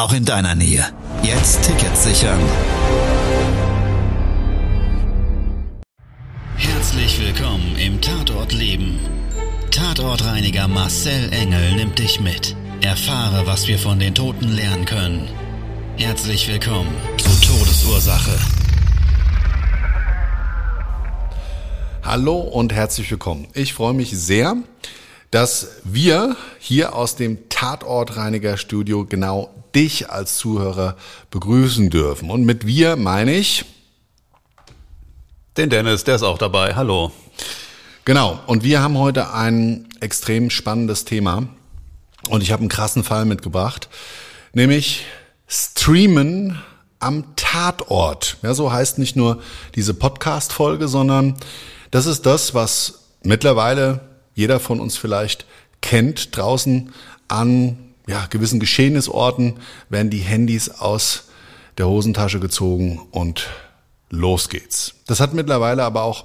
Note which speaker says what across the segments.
Speaker 1: auch in deiner Nähe. Jetzt Tickets sichern. Herzlich willkommen im Tatort Leben. Tatortreiniger Marcel Engel nimmt dich mit. Erfahre, was wir von den Toten lernen können. Herzlich willkommen zu Todesursache.
Speaker 2: Hallo und herzlich willkommen. Ich freue mich sehr, dass wir hier aus dem Tatortreiniger-Studio genau dich als Zuhörer begrüßen dürfen. Und mit wir meine ich
Speaker 3: den Dennis, der ist auch dabei. Hallo.
Speaker 2: Genau. Und wir haben heute ein extrem spannendes Thema. Und ich habe einen krassen Fall mitgebracht, nämlich Streamen am Tatort. Ja, so heißt nicht nur diese Podcast-Folge, sondern das ist das, was mittlerweile jeder von uns vielleicht kennt. Draußen an ja, gewissen Geschehnisorten werden die Handys aus der Hosentasche gezogen und los geht's. Das hat mittlerweile aber auch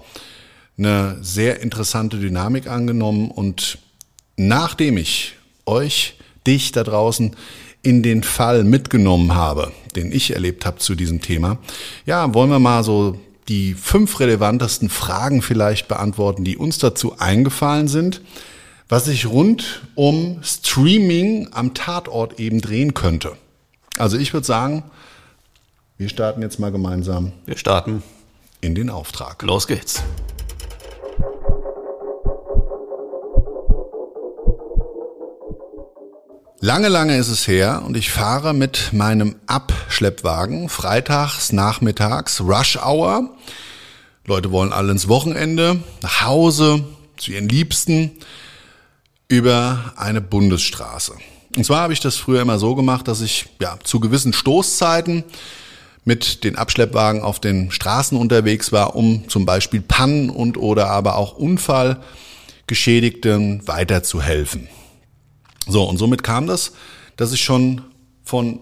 Speaker 2: eine sehr interessante Dynamik angenommen und nachdem ich euch, dich da draußen in den Fall mitgenommen habe, den ich erlebt habe zu diesem Thema, ja, wollen wir mal so die fünf relevantesten Fragen vielleicht beantworten, die uns dazu eingefallen sind, was sich rund um Streaming am Tatort eben drehen könnte. Also ich würde sagen, wir starten jetzt mal gemeinsam.
Speaker 3: Wir starten
Speaker 2: in den Auftrag.
Speaker 3: Los geht's.
Speaker 2: Lange, lange ist es her und ich fahre mit meinem Abschleppwagen freitags nachmittags Rush Hour. Leute wollen alle ins Wochenende, nach Hause, zu ihren Liebsten, über eine Bundesstraße. Und zwar habe ich das früher immer so gemacht, dass ich ja zu gewissen Stoßzeiten mit den Abschleppwagen auf den Straßen unterwegs war, um zum Beispiel Pannen und oder aber auch Unfallgeschädigten weiterzuhelfen. So, und somit kam das, dass ich schon von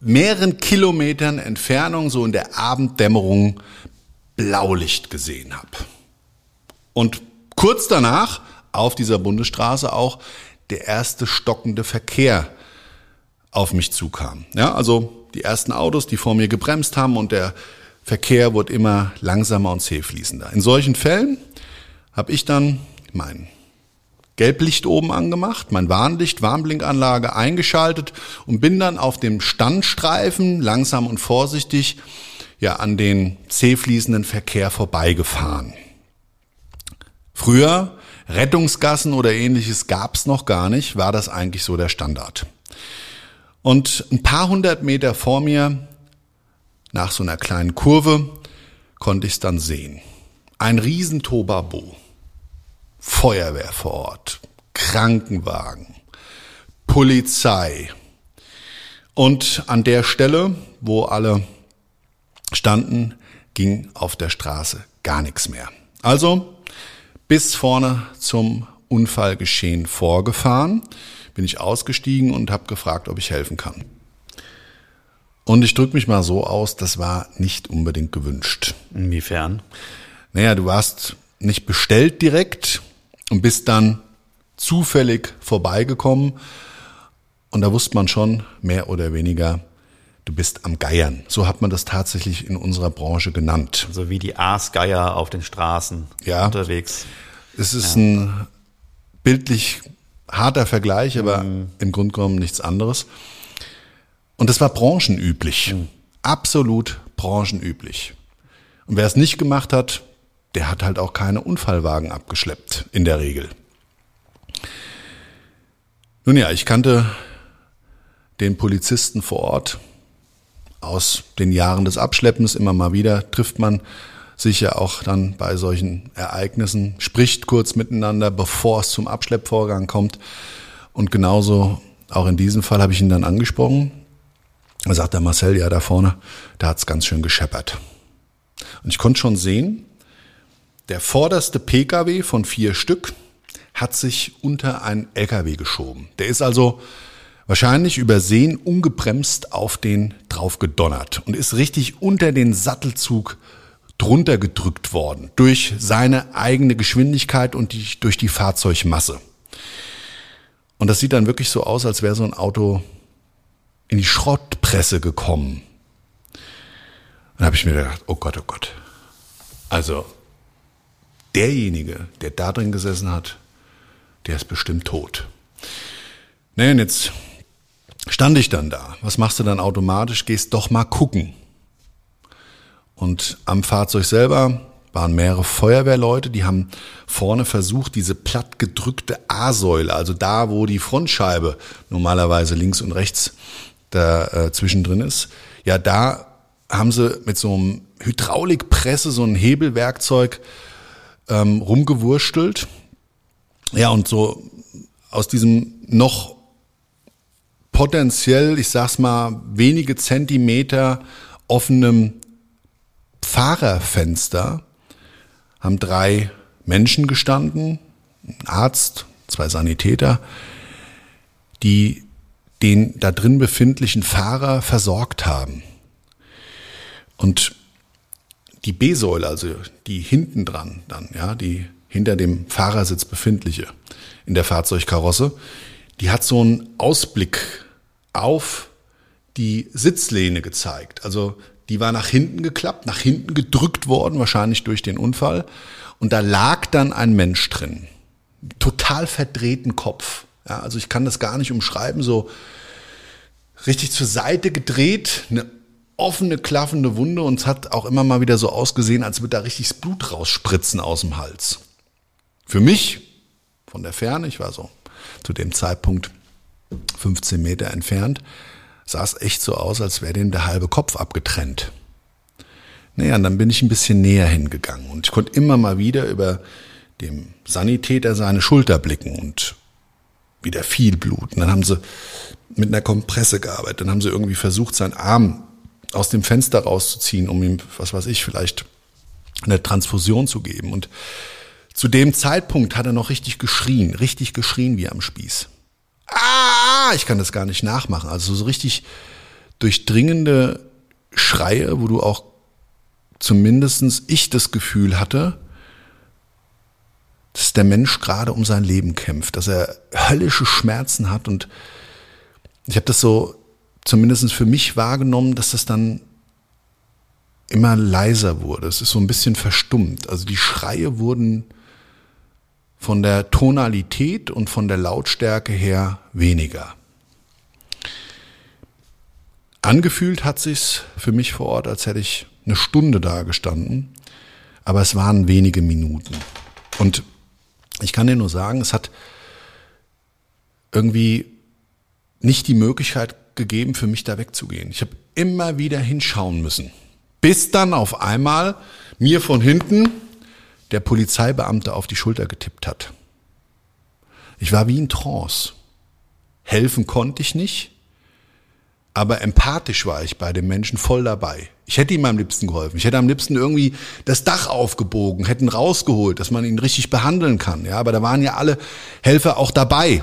Speaker 2: mehreren Kilometern Entfernung, so in der Abenddämmerung, Blaulicht gesehen habe. Und kurz danach auf dieser Bundesstraße auch der erste stockende Verkehr auf mich zukam. Ja, also die ersten Autos, die vor mir gebremst haben und der Verkehr wurde immer langsamer und zähfließender. In solchen Fällen habe ich dann meinen Gelblicht oben angemacht, mein Warnlicht, Warnblinkanlage eingeschaltet und bin dann auf dem Standstreifen langsam und vorsichtig ja an den zähfließenden Verkehr vorbeigefahren. Früher Rettungsgassen oder ähnliches gab's noch gar nicht, war das eigentlich so der Standard. Und ein paar hundert Meter vor mir, nach so einer kleinen Kurve, konnte ich es dann sehen. Ein Riesentobabo. Feuerwehr vor Ort, Krankenwagen, Polizei. Und an der Stelle, wo alle standen, ging auf der Straße gar nichts mehr. Also bis vorne zum Unfallgeschehen vorgefahren, bin ich ausgestiegen und habe gefragt, ob ich helfen kann. Und ich drücke mich mal so aus, das war nicht unbedingt gewünscht.
Speaker 3: Inwiefern?
Speaker 2: Naja, du warst nicht bestellt direkt, und bist dann zufällig vorbeigekommen und da wusste man schon mehr oder weniger, du bist am Geiern. So hat man das tatsächlich in unserer Branche genannt.
Speaker 3: So wie die Aasgeier auf den Straßen
Speaker 2: ja.
Speaker 3: unterwegs.
Speaker 2: Es ist ja. ein bildlich harter Vergleich, aber mhm. im Grunde genommen nichts anderes. Und das war branchenüblich. Mhm. Absolut branchenüblich. Und wer es nicht gemacht hat, der hat halt auch keine Unfallwagen abgeschleppt, in der Regel. Nun ja, ich kannte den Polizisten vor Ort aus den Jahren des Abschleppens immer mal wieder, trifft man sich ja auch dann bei solchen Ereignissen, spricht kurz miteinander, bevor es zum Abschleppvorgang kommt. Und genauso auch in diesem Fall habe ich ihn dann angesprochen Da sagt der Marcel, ja, da vorne, da hat's ganz schön gescheppert. Und ich konnte schon sehen, der vorderste Pkw von vier Stück hat sich unter einen LKW geschoben. Der ist also wahrscheinlich übersehen ungebremst auf den drauf gedonnert und ist richtig unter den Sattelzug drunter gedrückt worden durch seine eigene Geschwindigkeit und die, durch die Fahrzeugmasse. Und das sieht dann wirklich so aus, als wäre so ein Auto in die Schrottpresse gekommen. Dann habe ich mir gedacht, oh Gott, oh Gott. Also derjenige, der da drin gesessen hat, der ist bestimmt tot. Naja, jetzt stand ich dann da. Was machst du dann automatisch? Gehst doch mal gucken. Und am Fahrzeug selber waren mehrere Feuerwehrleute, die haben vorne versucht, diese platt gedrückte A-Säule, also da, wo die Frontscheibe normalerweise links und rechts da äh, zwischendrin ist, ja, da haben sie mit so einem Hydraulikpresse, so ein Hebelwerkzeug ähm, rumgewurstelt. Ja, und so aus diesem noch potenziell, ich sag's mal, wenige Zentimeter offenem Fahrerfenster haben drei Menschen gestanden, ein Arzt, zwei Sanitäter, die den da drin befindlichen Fahrer versorgt haben. Und die B-Säule, also die hinten dran dann, ja, die hinter dem Fahrersitz befindliche in der Fahrzeugkarosse, die hat so einen Ausblick auf die Sitzlehne gezeigt. Also die war nach hinten geklappt, nach hinten gedrückt worden, wahrscheinlich durch den Unfall. Und da lag dann ein Mensch drin. Total verdrehten Kopf. Ja, also ich kann das gar nicht umschreiben, so richtig zur Seite gedreht, eine offene, klaffende Wunde und es hat auch immer mal wieder so ausgesehen, als würde da richtig das Blut rausspritzen aus dem Hals. Für mich, von der Ferne, ich war so zu dem Zeitpunkt 15 Meter entfernt, sah es echt so aus, als wäre dem der halbe Kopf abgetrennt. Naja, und dann bin ich ein bisschen näher hingegangen und ich konnte immer mal wieder über dem Sanitäter seine Schulter blicken und wieder viel Blut. Und dann haben sie mit einer Kompresse gearbeitet. Dann haben sie irgendwie versucht, seinen Arm aus dem Fenster rauszuziehen, um ihm, was weiß ich, vielleicht eine Transfusion zu geben. Und zu dem Zeitpunkt hat er noch richtig geschrien, richtig geschrien wie am Spieß ah, ich kann das gar nicht nachmachen. Also so richtig durchdringende Schreie, wo du auch zumindestens ich das Gefühl hatte, dass der Mensch gerade um sein Leben kämpft, dass er höllische Schmerzen hat und ich habe das so zumindest für mich wahrgenommen, dass das dann immer leiser wurde. Es ist so ein bisschen verstummt. Also die Schreie wurden von der Tonalität und von der Lautstärke her weniger. Angefühlt hat sich's für mich vor Ort, als hätte ich eine Stunde da gestanden, aber es waren wenige Minuten. Und ich kann dir nur sagen, es hat irgendwie nicht die Möglichkeit gegeben, für mich da wegzugehen. Ich habe immer wieder hinschauen müssen, bis dann auf einmal mir von hinten der Polizeibeamte auf die Schulter getippt hat. Ich war wie in Trance. Helfen konnte ich nicht, aber empathisch war ich bei dem Menschen voll dabei. Ich hätte ihm am liebsten geholfen. Ich hätte am liebsten irgendwie das Dach aufgebogen, hätten rausgeholt, dass man ihn richtig behandeln kann. Ja, aber da waren ja alle Helfer auch dabei.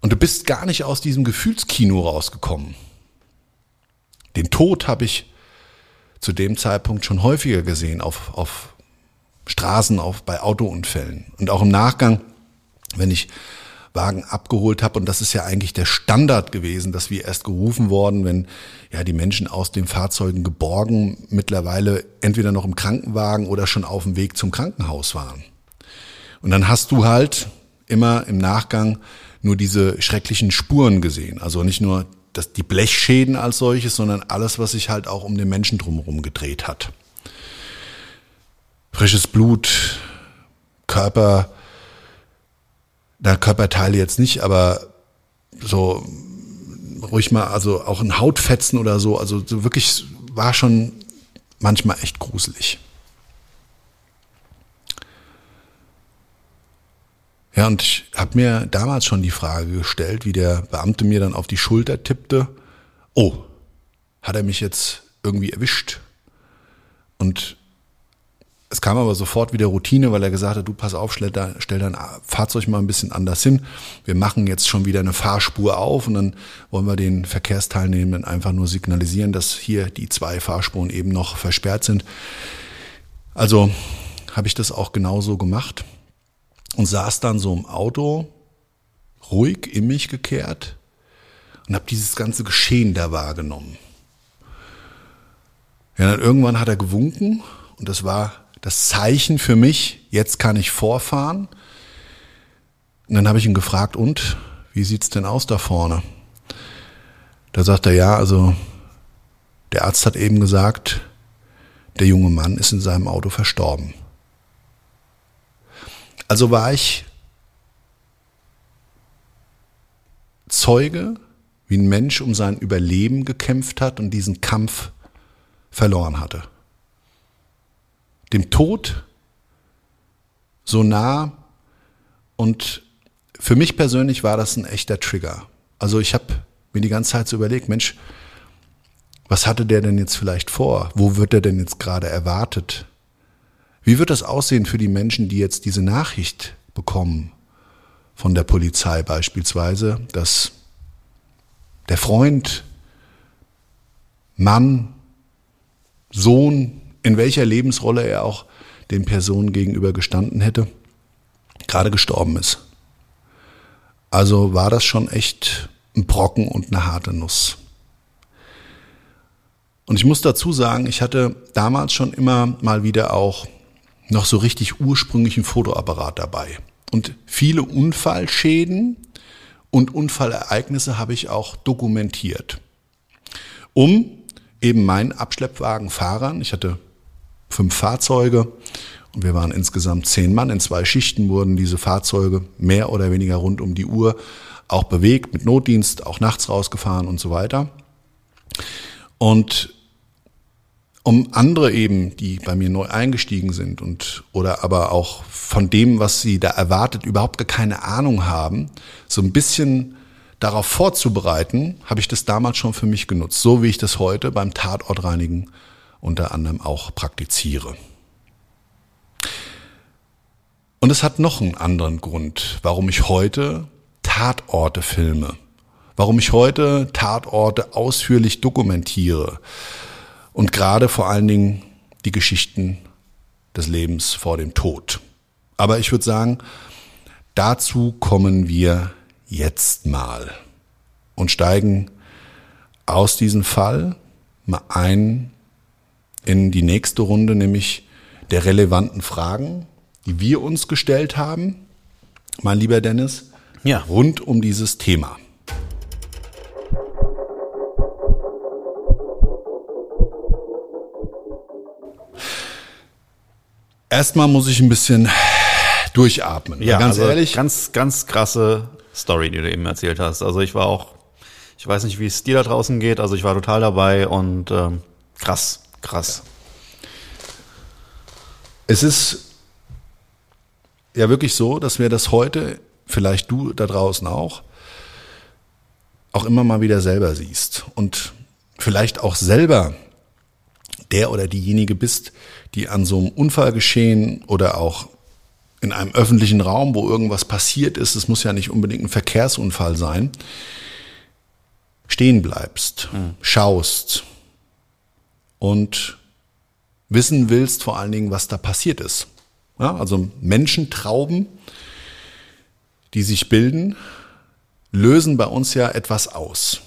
Speaker 2: Und du bist gar nicht aus diesem Gefühlskino rausgekommen. Den Tod habe ich zu dem Zeitpunkt schon häufiger gesehen auf, auf Straßen, auf, bei Autounfällen. Und auch im Nachgang, wenn ich Wagen abgeholt habe, und das ist ja eigentlich der Standard gewesen, dass wir erst gerufen worden, wenn ja die Menschen aus den Fahrzeugen geborgen mittlerweile entweder noch im Krankenwagen oder schon auf dem Weg zum Krankenhaus waren. Und dann hast du halt immer im Nachgang nur diese schrecklichen Spuren gesehen. Also nicht nur das, die Blechschäden als solches, sondern alles, was sich halt auch um den Menschen drumherum gedreht hat frisches Blut, Körper, na, Körperteile jetzt nicht, aber so ruhig mal, also auch ein Hautfetzen oder so, also so wirklich war schon manchmal echt gruselig. Ja, und ich habe mir damals schon die Frage gestellt, wie der Beamte mir dann auf die Schulter tippte, oh, hat er mich jetzt irgendwie erwischt? Und es kam aber sofort wieder Routine, weil er gesagt hat, du pass auf, stell, stell dein Fahrzeug mal ein bisschen anders hin. Wir machen jetzt schon wieder eine Fahrspur auf und dann wollen wir den Verkehrsteilnehmenden einfach nur signalisieren, dass hier die zwei Fahrspuren eben noch versperrt sind. Also habe ich das auch genauso gemacht und saß dann so im Auto, ruhig in mich gekehrt und habe dieses ganze Geschehen da wahrgenommen. Ja, dann irgendwann hat er gewunken und das war das Zeichen für mich, jetzt kann ich vorfahren. Und dann habe ich ihn gefragt, und wie sieht's denn aus da vorne? Da sagt er, ja, also der Arzt hat eben gesagt, der junge Mann ist in seinem Auto verstorben. Also war ich Zeuge, wie ein Mensch um sein Überleben gekämpft hat und diesen Kampf verloren hatte. Dem Tod so nah und für mich persönlich war das ein echter Trigger. Also ich habe mir die ganze Zeit so überlegt, Mensch, was hatte der denn jetzt vielleicht vor? Wo wird er denn jetzt gerade erwartet? Wie wird das aussehen für die Menschen, die jetzt diese Nachricht bekommen von der Polizei beispielsweise, dass der Freund, Mann, Sohn, in welcher Lebensrolle er auch den Personen gegenüber gestanden hätte, gerade gestorben ist. Also war das schon echt ein Brocken und eine harte Nuss. Und ich muss dazu sagen, ich hatte damals schon immer mal wieder auch noch so richtig ursprünglichen Fotoapparat dabei. Und viele Unfallschäden und Unfallereignisse habe ich auch dokumentiert, um eben meinen Abschleppwagenfahrern, ich hatte fünf Fahrzeuge. Und wir waren insgesamt zehn Mann, in zwei Schichten wurden diese Fahrzeuge mehr oder weniger rund um die Uhr auch bewegt, mit Notdienst, auch nachts rausgefahren und so weiter. Und um andere eben, die bei mir neu eingestiegen sind und oder aber auch von dem, was sie da erwartet, überhaupt gar keine Ahnung haben, so ein bisschen darauf vorzubereiten, habe ich das damals schon für mich genutzt, so wie ich das heute beim Tatortreinigen unter anderem auch praktiziere. Und es hat noch einen anderen Grund, warum ich heute Tatorte filme, warum ich heute Tatorte ausführlich dokumentiere und gerade vor allen Dingen die Geschichten des Lebens vor dem Tod. Aber ich würde sagen, dazu kommen wir jetzt mal und steigen aus diesem Fall mal ein in die nächste Runde, nämlich der relevanten Fragen, die wir uns gestellt haben, mein lieber Dennis,
Speaker 3: ja.
Speaker 2: rund um dieses Thema. Erstmal muss ich ein bisschen durchatmen.
Speaker 3: Ja,
Speaker 2: ganz
Speaker 3: also
Speaker 2: ehrlich.
Speaker 3: Ganz, ganz krasse Story, die du eben erzählt hast. Also ich war auch, ich weiß nicht, wie es dir da draußen geht. Also ich war total dabei und ähm, krass, krass.
Speaker 2: Es ist ja wirklich so, dass wir das heute, vielleicht du da draußen auch, auch immer mal wieder selber siehst und vielleicht auch selber der oder diejenige bist, die an so einem Unfallgeschehen oder auch in einem öffentlichen Raum, wo irgendwas passiert ist, es muss ja nicht unbedingt ein Verkehrsunfall sein, stehen bleibst, mhm. schaust und wissen willst vor allen Dingen, was da passiert ist. Ja, also Menschentrauben, die sich bilden, lösen bei uns ja etwas aus.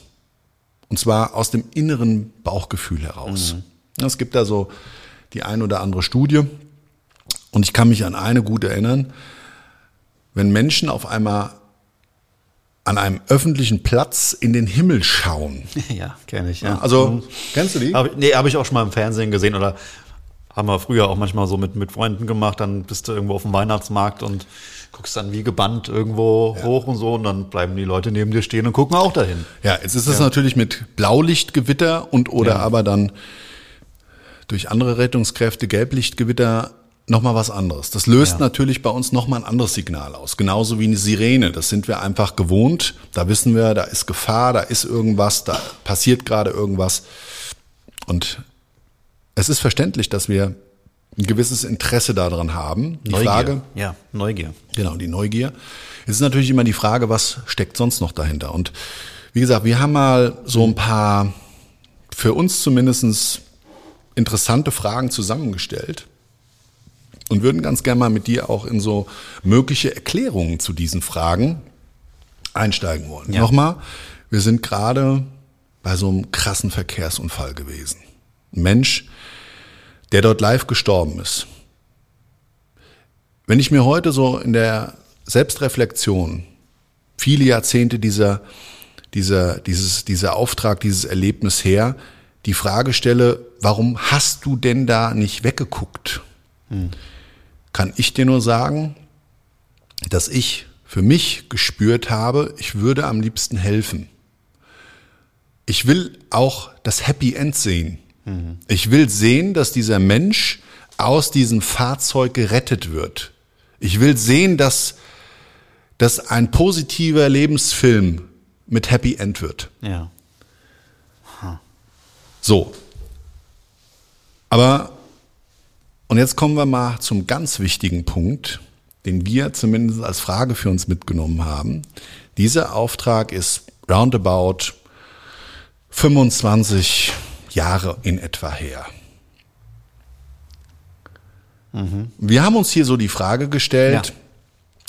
Speaker 2: Und zwar aus dem inneren Bauchgefühl heraus. Mhm. Es gibt da so die ein oder andere Studie. Und ich kann mich an eine gut erinnern. Wenn Menschen auf einmal an einem öffentlichen Platz in den Himmel schauen.
Speaker 3: Ja, kenne ich, ja.
Speaker 2: Also, mhm. kennst du die?
Speaker 3: Hab, nee, habe ich auch schon mal im Fernsehen gesehen oder haben wir früher auch manchmal so mit, mit Freunden gemacht. Dann bist du irgendwo auf dem Weihnachtsmarkt und guckst dann wie gebannt irgendwo ja. hoch und so und dann bleiben die Leute neben dir stehen und gucken auch dahin.
Speaker 2: Ja, jetzt ist es ja. natürlich mit Blaulichtgewitter und oder ja. aber dann durch andere Rettungskräfte Gelblichtgewitter nochmal was anderes. Das löst ja. natürlich bei uns nochmal ein anderes Signal aus. Genauso wie eine Sirene. Das sind wir einfach gewohnt. Da wissen wir, da ist Gefahr, da ist irgendwas, da passiert gerade irgendwas. Und es ist verständlich, dass wir ein gewisses Interesse daran haben. Die
Speaker 3: Neugier.
Speaker 2: Frage,
Speaker 3: Ja, Neugier.
Speaker 2: Genau, die Neugier. Es ist natürlich immer die Frage, was steckt sonst noch dahinter? Und wie gesagt, wir haben mal so ein paar für uns zumindestens interessante Fragen zusammengestellt und würden ganz gerne mal mit dir auch in so mögliche Erklärungen zu diesen Fragen einsteigen wollen.
Speaker 3: Ja.
Speaker 2: Nochmal, wir sind gerade bei so einem krassen Verkehrsunfall gewesen. Ein Mensch, der dort live gestorben ist. Wenn ich mir heute so in der Selbstreflexion viele Jahrzehnte dieser, dieser, dieses, dieser Auftrag, dieses Erlebnis her, die Frage stelle, warum hast du denn da nicht weggeguckt? Kann ich dir nur sagen, dass ich für mich gespürt habe, ich würde am liebsten helfen. Ich will auch das Happy End sehen. Ich will sehen, dass dieser Mensch aus diesem Fahrzeug gerettet wird. Ich will sehen, dass, dass ein positiver Lebensfilm mit Happy End wird.
Speaker 3: Ja.
Speaker 2: So. Aber, und jetzt kommen wir mal zum ganz wichtigen Punkt, den wir zumindest als Frage für uns mitgenommen haben. Dieser Auftrag ist roundabout 25 Jahre in etwa her. Wir haben uns hier so die Frage gestellt,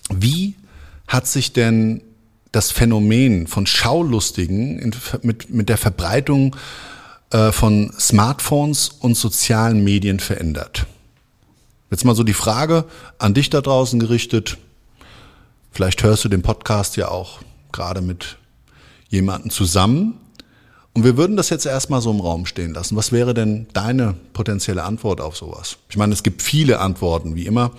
Speaker 2: wie hat sich denn das Phänomen von Schaulustigen in, mit, mit der Verbreitung äh, von Smartphones und sozialen Medien verändert? Jetzt mal so die Frage an dich da draußen gerichtet. Vielleicht hörst du den Podcast ja auch gerade mit jemandem zusammen. Und wir würden das jetzt erstmal so im Raum stehen lassen. Was wäre denn deine potenzielle Antwort auf sowas? Ich meine, es gibt viele Antworten, wie immer,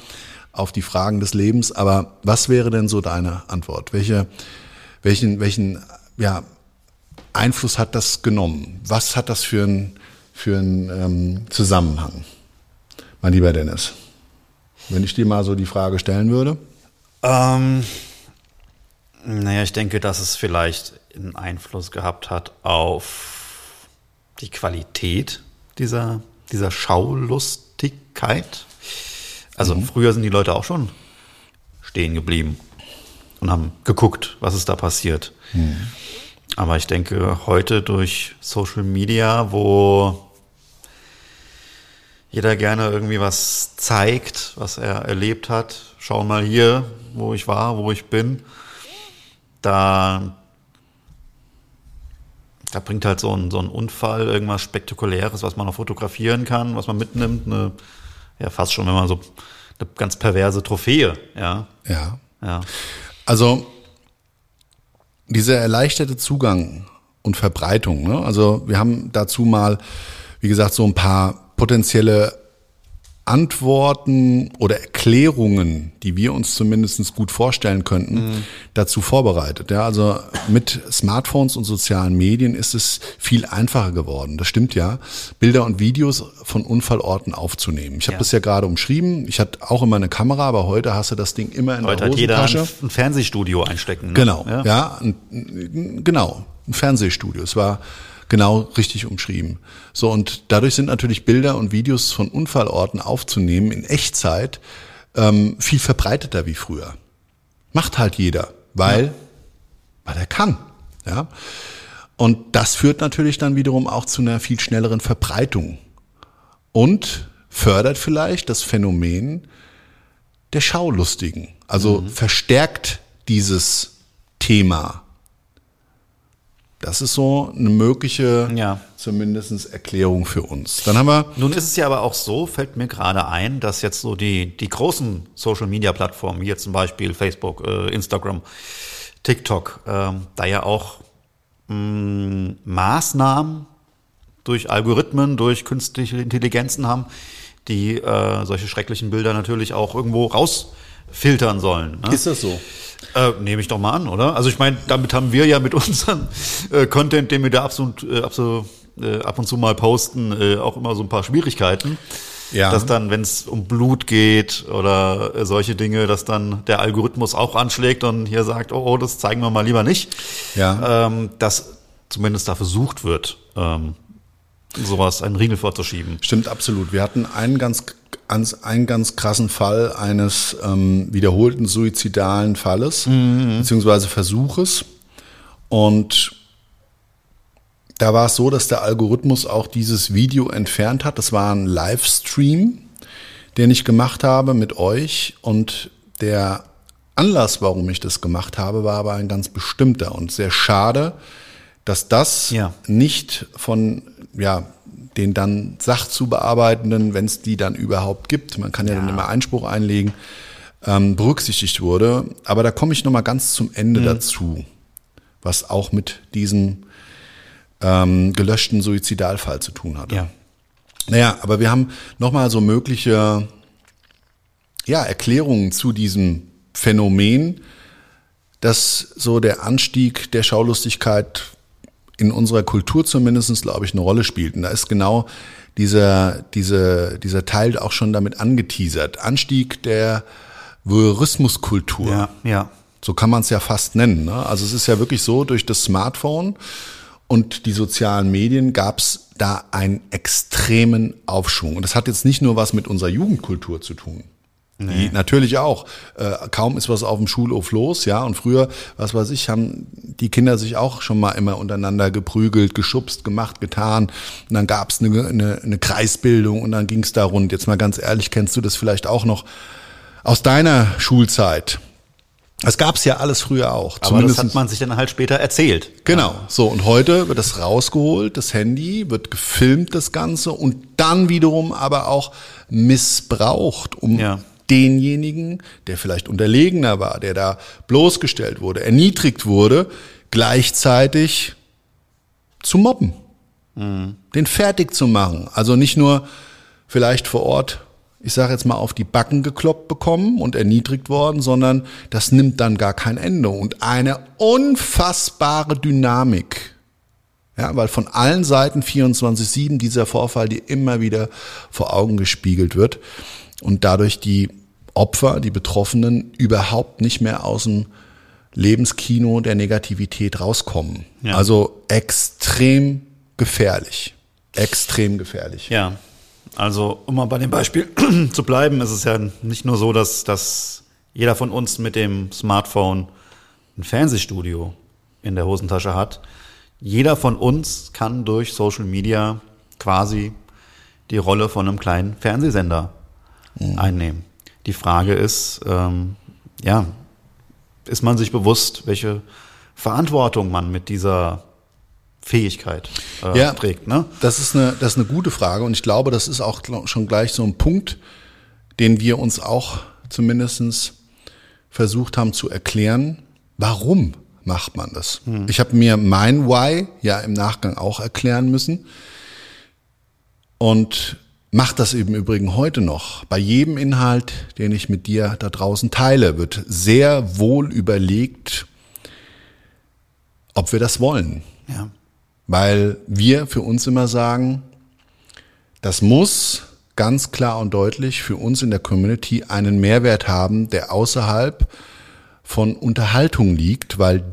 Speaker 2: auf die Fragen des Lebens, aber was wäre denn so deine Antwort? Welche, welchen, welchen ja, Einfluss hat das genommen? Was hat das für einen für einen, ähm, Zusammenhang? Mein lieber Dennis, wenn ich dir mal so die Frage stellen würde.
Speaker 3: Ähm, naja, ich denke, dass es vielleicht einen Einfluss gehabt hat auf die Qualität dieser, dieser Schaulustigkeit. Also früher sind die Leute auch schon stehen geblieben und haben geguckt, was ist da passiert. Aber ich denke, heute durch Social Media, wo jeder gerne irgendwie was zeigt, was er erlebt hat. Schau mal hier, wo ich war, wo ich bin. Da, da bringt halt so ein, so ein Unfall irgendwas Spektakuläres, was man noch fotografieren kann, was man mitnimmt. Eine, ja, fast schon, wenn man so eine ganz perverse Trophäe, ja.
Speaker 2: Ja.
Speaker 3: Ja.
Speaker 2: Also dieser erleichterte Zugang und Verbreitung, ne? also wir haben dazu mal, wie gesagt, so ein paar potenzielle Antworten oder Erklärungen, die wir uns zumindest gut vorstellen könnten, dazu vorbereitet. Ja, also mit Smartphones und sozialen Medien ist es viel einfacher geworden. Das stimmt ja, Bilder und Videos von Unfallorten aufzunehmen. Ich habe
Speaker 3: Ja.
Speaker 2: das ja gerade umschrieben. Ich hatte auch immer eine Kamera, aber heute hast du das Ding immer in
Speaker 3: Heute
Speaker 2: der
Speaker 3: hat jeder ein,
Speaker 2: Hosentasche.
Speaker 3: Fernsehstudio einstecken. Ne?
Speaker 2: Genau,
Speaker 3: Ja.
Speaker 2: ja, ein- genau, ein Fernsehstudio. Es war genau richtig umschrieben. So und dadurch sind natürlich Bilder und Videos von Unfallorten aufzunehmen in Echtzeit ähm, viel verbreiteter wie früher. Macht halt jeder, weil weil er kann, ja. Und das führt natürlich dann wiederum auch zu einer viel schnelleren Verbreitung und fördert vielleicht das Phänomen der Schaulustigen. Also verstärkt dieses Thema. Das ist so eine mögliche,
Speaker 3: Ja.
Speaker 2: zumindestens Erklärung für uns. Dann haben wir,
Speaker 3: Nun ist es ja aber auch so, fällt mir gerade ein, dass jetzt so die, die großen Social-Media-Plattformen, wie jetzt zum Beispiel Facebook, äh, Instagram, TikTok, ähm, da ja auch mh, Maßnahmen durch Algorithmen, durch künstliche Intelligenzen haben, die äh, solche schrecklichen Bilder natürlich auch irgendwo rausfiltern sollen. Ne?
Speaker 2: ist das so?
Speaker 3: Äh, nehme ich doch mal an, oder? Also ich meine, damit haben wir ja mit unserem äh, Content, den wir da absolut, äh, absolut äh, ab und zu mal posten, äh, auch immer so ein paar Schwierigkeiten.
Speaker 2: Ja.
Speaker 3: Dass dann, wenn es um Blut geht oder äh, solche Dinge, dass dann der Algorithmus auch anschlägt und hier sagt, oh, oh das zeigen wir mal lieber nicht.
Speaker 2: Ja.
Speaker 3: Ähm, dass zumindest da versucht wird, ähm, sowas einen Riegel vorzuschieben.
Speaker 2: Stimmt absolut. Wir hatten einen ganz, ganz einen ganz krassen Fall eines ähm, wiederholten suizidalen Falles beziehungsweise Versuches. Und da war es so, dass der Algorithmus auch dieses Video entfernt hat. Das war ein Livestream, den ich gemacht habe mit euch. Und der Anlass, warum ich das gemacht habe, war aber ein ganz bestimmter und sehr schade, dass das
Speaker 3: Ja.
Speaker 2: nicht von ja, den dann Sachzubearbeitenden, wenn es die dann überhaupt gibt, man kann ja, dann immer Einspruch einlegen, ähm, berücksichtigt wurde. Aber da komme ich nochmal ganz zum Ende
Speaker 3: Mhm.
Speaker 2: dazu, was auch mit diesem ähm, gelöschten Suizidalfall zu tun hatte.
Speaker 3: Ja.
Speaker 2: Naja, aber wir haben nochmal so mögliche ja, Erklärungen zu diesem Phänomen, dass so der Anstieg der Schaulustigkeit in unserer Kultur zumindest, glaube ich, eine Rolle spielt. Und da ist genau dieser, diese, dieser Teil auch schon damit angeteasert. Anstieg der Voyeurismuskultur.
Speaker 3: Ja, ja.
Speaker 2: So kann man es ja fast nennen. Ne? Also es ist ja wirklich so, durch das Smartphone und die sozialen Medien gab es da einen extremen Aufschwung. Und das hat jetzt nicht nur was mit unserer Jugendkultur zu tun. Die natürlich auch. Äh, kaum ist was auf dem Schulhof los, ja. Und früher, was weiß ich, haben die Kinder sich auch schon mal immer untereinander geprügelt, geschubst, gemacht, getan. Und dann gab es eine, eine, eine Kreisbildung und dann ging es da rund. Jetzt mal ganz ehrlich, kennst du das vielleicht auch noch aus deiner Schulzeit? Das gab's ja alles früher auch.
Speaker 3: Aber das hat man sich dann halt später erzählt.
Speaker 2: Genau. So, und heute wird das rausgeholt, das Handy, wird gefilmt, das Ganze, und dann wiederum aber auch missbraucht, um
Speaker 3: Ja.
Speaker 2: Denjenigen, der vielleicht unterlegener war, der da bloßgestellt wurde, erniedrigt wurde, gleichzeitig zu mobben. Den fertig zu machen. Also nicht nur vielleicht vor Ort, ich sage jetzt mal, auf die Backen gekloppt bekommen und erniedrigt worden, sondern das nimmt dann gar kein Ende. Und eine unfassbare Dynamik. Ja, weil von allen Seiten 24-7 dieser Vorfall dir immer wieder vor Augen gespiegelt wird und dadurch die Opfer, die Betroffenen überhaupt nicht mehr aus dem Lebenskino der Negativität rauskommen.
Speaker 3: Ja.
Speaker 2: Also extrem gefährlich. Extrem gefährlich.
Speaker 3: Ja, also um mal bei dem Beispiel zu bleiben, ist es ja nicht nur so, dass, dass jeder von uns mit dem Smartphone ein Fernsehstudio in der Hosentasche hat. Jeder von uns kann durch Social Media quasi die Rolle von einem kleinen Fernsehsender einnehmen. Die Frage ist, ähm, ja, ist man sich bewusst, welche Verantwortung man mit dieser Fähigkeit äh,
Speaker 2: Ja.
Speaker 3: trägt, ne?
Speaker 2: Das ist eine, das ist eine gute Frage und ich glaube, das ist auch schon gleich so ein Punkt, den wir uns auch zumindestens versucht haben zu erklären. Warum macht man das? Ich habe mir mein Why ja im Nachgang auch erklären müssen und macht das eben im Übrigen heute noch. Bei jedem Inhalt, den ich mit dir da draußen teile, wird sehr wohl überlegt, ob wir das wollen.
Speaker 3: Ja.
Speaker 2: Weil wir für uns immer sagen, das muss ganz klar und deutlich für uns in der Community einen Mehrwert haben, der außerhalb von Unterhaltung liegt, weil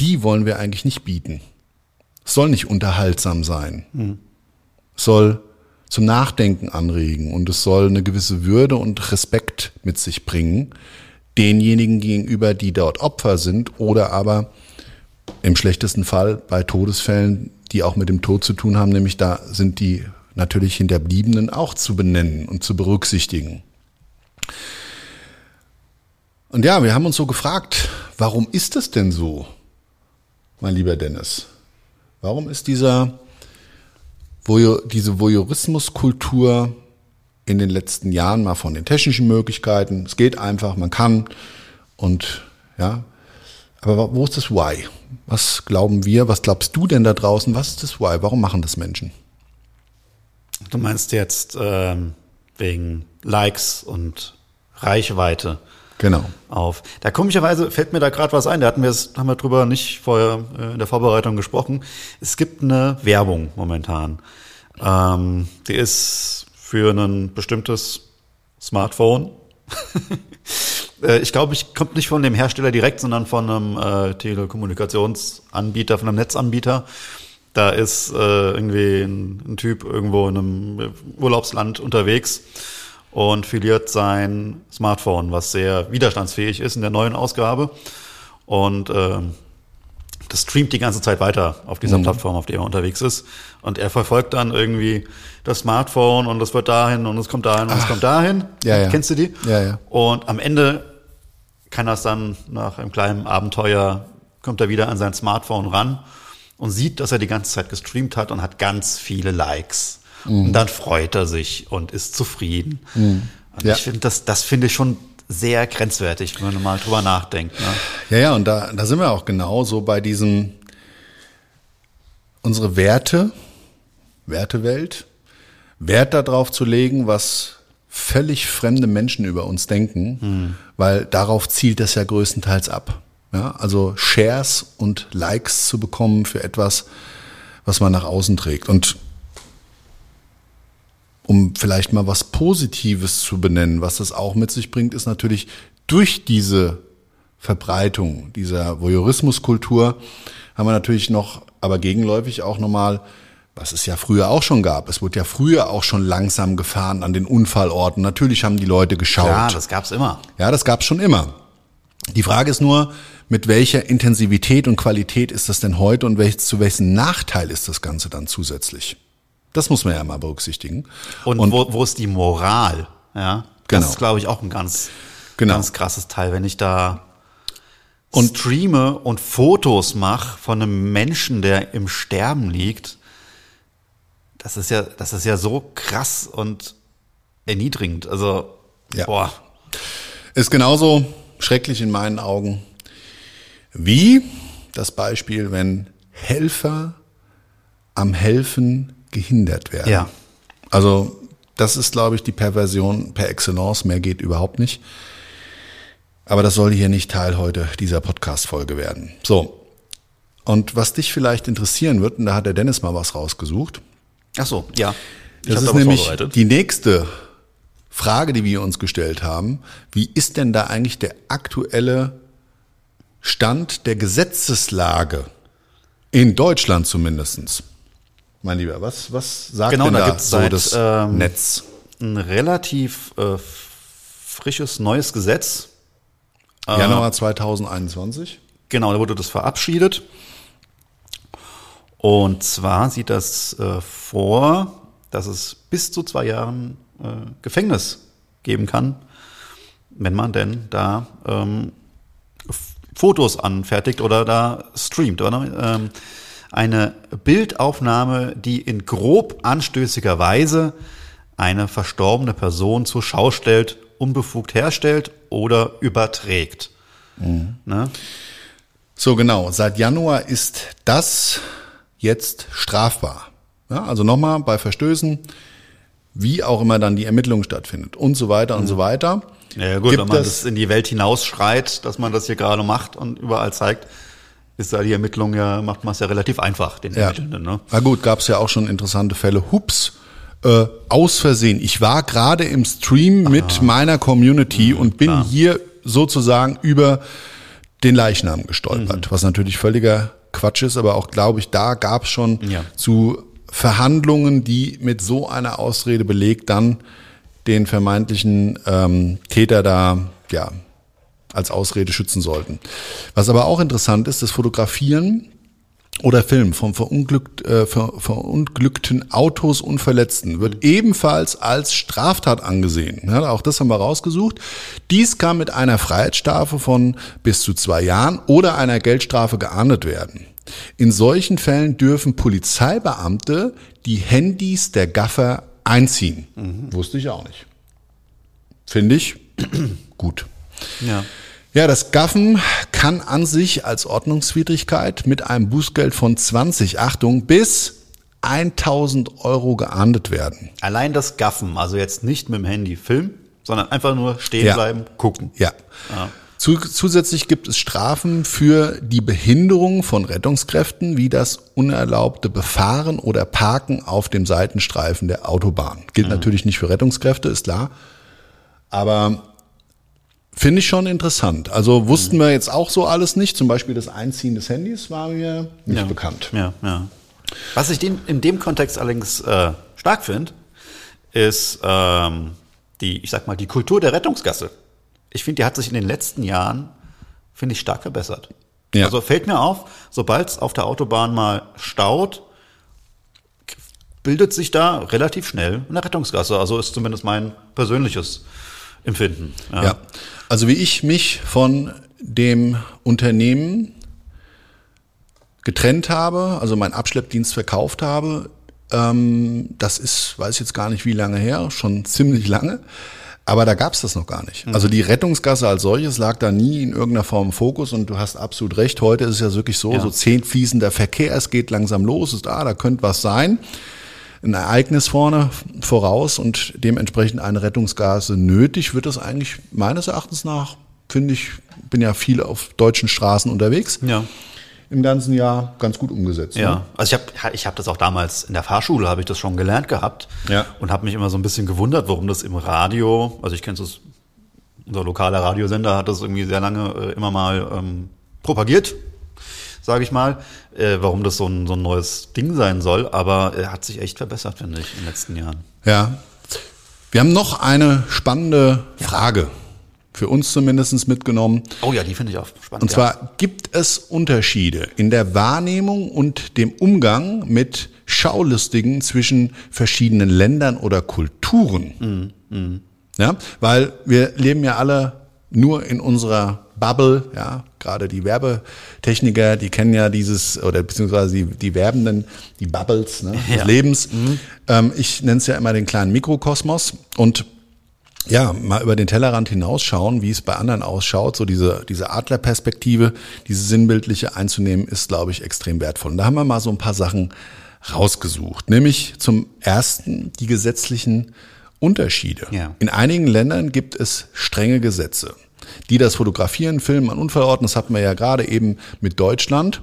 Speaker 2: die wollen wir eigentlich nicht bieten. Es soll nicht unterhaltsam sein. Es soll zum Nachdenken anregen und es soll eine gewisse Würde und Respekt mit sich bringen, denjenigen gegenüber, die dort Opfer sind oder aber im schlechtesten Fall bei Todesfällen, die auch mit dem Tod zu tun haben, nämlich da sind die natürlich Hinterbliebenen auch zu benennen und zu berücksichtigen. Und ja, wir haben uns so gefragt, warum ist das denn so, mein lieber Dennis? Warum ist dieser, Voyeur, diese Voyeurismuskultur in den letzten Jahren mal von den technischen Möglichkeiten, es geht einfach, man kann und ja, aber wo ist das Why? Was glauben wir, was glaubst du denn da draußen, was ist das Why? Warum machen das Menschen?
Speaker 3: Du meinst jetzt ähm, wegen Likes und Reichweite
Speaker 2: Genau.
Speaker 3: auf. Da komischerweise fällt mir da gerade was ein. Da hatten wir es, haben wir drüber nicht vorher äh, in der Vorbereitung gesprochen. Es gibt eine Werbung momentan. Ähm, die ist für ein bestimmtes Smartphone. Äh, ich glaube, ich kommt nicht von dem Hersteller direkt, sondern von einem äh, Telekommunikationsanbieter, von einem Netzanbieter. Da ist äh, irgendwie ein, ein Typ irgendwo in einem Urlaubsland unterwegs und verliert sein Smartphone, was sehr widerstandsfähig ist in der neuen Ausgabe. Und äh, das streamt die ganze Zeit weiter auf dieser
Speaker 2: Mhm.
Speaker 3: Plattform, auf der er unterwegs ist. Und er verfolgt dann irgendwie das Smartphone und es wird dahin und es kommt dahin und es kommt dahin.
Speaker 2: Ja, ja.
Speaker 3: Kennst du die?
Speaker 2: Ja, ja.
Speaker 3: Und am Ende kann das dann nach einem kleinen Abenteuer, kommt er wieder an sein Smartphone ran und sieht, dass er die ganze Zeit gestreamt hat und hat ganz viele Likes.
Speaker 2: Mhm.
Speaker 3: Und dann freut er sich und ist zufrieden. Und
Speaker 2: Ja.
Speaker 3: ich finde, das, das finde ich schon sehr grenzwertig, wenn man mal drüber nachdenkt. Ne?
Speaker 2: Ja, ja, und da, da sind wir auch genau so bei diesem, unsere Werte, Wertewelt, Wert darauf zu legen, was völlig fremde Menschen über uns denken, weil darauf zielt das ja größtenteils ab. Ja, also Shares und Likes zu bekommen für etwas, was man nach außen trägt. Und um vielleicht mal was Positives zu benennen, was das auch mit sich bringt, ist natürlich durch diese Verbreitung dieser Voyeurismuskultur haben wir natürlich noch, aber gegenläufig auch nochmal, was es ja früher auch schon gab. Es wurde ja früher auch schon langsam gefahren an den Unfallorten. Natürlich haben die Leute geschaut.
Speaker 3: Ja, das gab's immer.
Speaker 2: Ja, das gab's schon immer. Die Frage ist nur, mit welcher Intensivität und Qualität ist das denn heute und zu welchem Nachteil ist das Ganze dann zusätzlich? Das muss man ja mal berücksichtigen.
Speaker 3: Und, wo, wo ist die Moral? Ja, das
Speaker 2: Genau.
Speaker 3: ist, glaube ich, auch ein ganz,
Speaker 2: Genau.
Speaker 3: ganz krasses Teil, wenn ich da und streame und Fotos mache von einem Menschen, der im Sterben liegt. Das ist ja, das ist ja so krass und erniedrigend. Also,
Speaker 2: Ja.
Speaker 3: boah.
Speaker 2: Ist genauso schrecklich in meinen Augen wie das Beispiel, wenn Helfer am Helfen gehindert werden.
Speaker 3: Ja.
Speaker 2: Also das ist, glaube ich, die Perversion per Excellence. Mehr geht überhaupt nicht. Aber das soll hier nicht Teil heute dieser Podcast-Folge werden. So. Und was dich vielleicht interessieren wird, und da hat der Dennis mal was rausgesucht,
Speaker 3: Ach so, ja. Ich
Speaker 2: das ist
Speaker 3: da
Speaker 2: nämlich die nächste Frage, die wir uns gestellt haben. Wie ist denn da eigentlich der aktuelle Stand der Gesetzeslage in Deutschland zumindestens? Mein Lieber, was, was sagt
Speaker 3: Genau,
Speaker 2: denn
Speaker 3: da
Speaker 2: da,
Speaker 3: gibt's
Speaker 2: so
Speaker 3: seit,
Speaker 2: das
Speaker 3: ähm,
Speaker 2: Netz?
Speaker 3: ein relativ äh, frisches neues Gesetz.
Speaker 2: Januar 2021?
Speaker 3: Genau, da wurde das verabschiedet. Und zwar sieht das äh, vor, dass es bis zu zwei Jahren äh, Gefängnis geben kann, wenn man denn da ähm, Fotos anfertigt oder da streamt. Oder? Ähm, eine Bildaufnahme, die in grob anstößiger Weise eine verstorbene Person zur Schau stellt, unbefugt herstellt oder überträgt. Ne?
Speaker 2: So genau, seit Januar ist das jetzt strafbar. Ja, also nochmal bei Verstößen, wie auch immer dann die Ermittlung stattfindet und so weiter und so weiter.
Speaker 3: Ja gut,
Speaker 2: Gibt
Speaker 3: wenn man
Speaker 2: es-
Speaker 3: das in die Welt hinausschreit, dass man das hier gerade macht und überall zeigt, ist da die Ermittlung ja, macht man es ja relativ einfach, den
Speaker 2: Ja.
Speaker 3: Ermittelnden. Ne?
Speaker 2: Na gut, gab es ja auch schon interessante Fälle. Hups, äh, aus Versehen. Ich war gerade im Stream mit meiner Community
Speaker 3: Mhm,
Speaker 2: und bin hier sozusagen über den Leichnam gestolpert,
Speaker 3: Mhm.
Speaker 2: was natürlich völliger Quatsch ist, aber auch glaube ich, da gab es schon
Speaker 3: Ja.
Speaker 2: zu Verhandlungen, die mit so einer Ausrede belegt, dann den vermeintlichen ähm, Täter da ja als Ausrede schützen sollten. Was aber auch interessant ist, das Fotografieren oder Film von verunglückt, äh, ver, verunglückten Autos und Verletzten wird ebenfalls als Straftat angesehen. Ja, auch das haben wir rausgesucht. Dies kann mit einer Freiheitsstrafe von bis zu zwei Jahren oder einer Geldstrafe geahndet werden. In solchen Fällen dürfen Polizeibeamte die Handys der Gaffer einziehen. Wusste ich auch nicht. Finde ich gut.
Speaker 3: Ja.
Speaker 2: Ja, das Gaffen kann an sich als Ordnungswidrigkeit mit einem Bußgeld von 20, Achtung, bis 1000 Euro geahndet werden.
Speaker 3: Allein das Gaffen, also jetzt nicht mit dem Handy filmen, sondern einfach nur stehen
Speaker 2: Ja.
Speaker 3: bleiben, gucken.
Speaker 2: Ja.
Speaker 3: Ja.
Speaker 2: Zu, zusätzlich gibt es Strafen für die Behinderung von Rettungskräften, wie das unerlaubte Befahren oder Parken auf dem Seitenstreifen der Autobahn. Gilt natürlich nicht für Rettungskräfte, ist klar. Aber finde ich schon interessant. Also wussten wir jetzt auch so alles nicht. Zum Beispiel das Einziehen des Handys war mir nicht
Speaker 3: ja.
Speaker 2: bekannt.
Speaker 3: Ja, ja. Was ich den, in dem Kontext allerdings äh, stark finde, ist ähm, die, ich sag mal, die Kultur der Rettungsgasse. Ich finde, die hat sich in den letzten Jahren, finde ich, stark verbessert.
Speaker 2: Ja.
Speaker 3: Also fällt mir auf, sobald es auf der Autobahn mal staut, bildet sich da relativ schnell eine Rettungsgasse. Also ist zumindest mein persönliches Empfinden.
Speaker 2: Ja. Also wie ich mich von dem Unternehmen getrennt habe, also meinen Abschleppdienst verkauft habe, ähm, das ist, weiß ich jetzt gar nicht wie lange her, schon ziemlich lange. Aber da gab's das noch gar nicht. Also die Rettungsgasse als solches lag da nie in irgendeiner Form im Fokus und du hast absolut recht. Heute ist es ja wirklich so,
Speaker 3: Ja.
Speaker 2: so zehn fließender Verkehr, es geht langsam los, ist da, da könnte was sein. Ein Ereignis vorne voraus und dementsprechend eine Rettungsgase nötig, wird das eigentlich meines Erachtens nach, finde ich, bin ja viel auf deutschen Straßen unterwegs,
Speaker 3: Ja.
Speaker 2: im ganzen Jahr ganz gut umgesetzt. Ne?
Speaker 3: Ja, also ich habe ich hab das auch damals in der Fahrschule, habe ich das schon gelernt gehabt
Speaker 2: Ja.
Speaker 3: und habe mich immer so ein bisschen gewundert, warum das im Radio, also ich kenne es, unser lokaler Radiosender hat das irgendwie sehr lange äh, immer mal ähm, propagiert, sage ich mal, äh, warum das so ein, so ein neues Ding sein soll, aber er hat sich echt verbessert, finde ich, in den letzten Jahren.
Speaker 2: Ja. Wir haben noch eine spannende Frage für uns zumindest mitgenommen.
Speaker 3: Oh ja, die finde ich auch spannend.
Speaker 2: Und zwar gibt es Unterschiede in der Wahrnehmung und dem Umgang mit Schaulustigen zwischen verschiedenen Ländern oder Kulturen. Ja, weil wir leben ja alle nur in unserer Bubble, ja, gerade die Werbetechniker, die kennen ja dieses, oder beziehungsweise die, die Werbenden, die Bubbles ne, des
Speaker 3: Ja.
Speaker 2: Lebens. Ähm, ich nenne es ja immer den kleinen Mikrokosmos und ja, mal über den Tellerrand hinausschauen, wie es bei anderen ausschaut, so diese, diese Adlerperspektive, diese sinnbildliche einzunehmen, ist, glaube ich, extrem wertvoll. Und da haben wir mal so ein paar Sachen rausgesucht. Nämlich zum ersten die gesetzlichen Unterschiede.
Speaker 3: Ja.
Speaker 2: In einigen Ländern gibt es strenge Gesetze, die das Fotografieren, Filmen an Unfallorten, das hatten wir ja gerade eben mit Deutschland,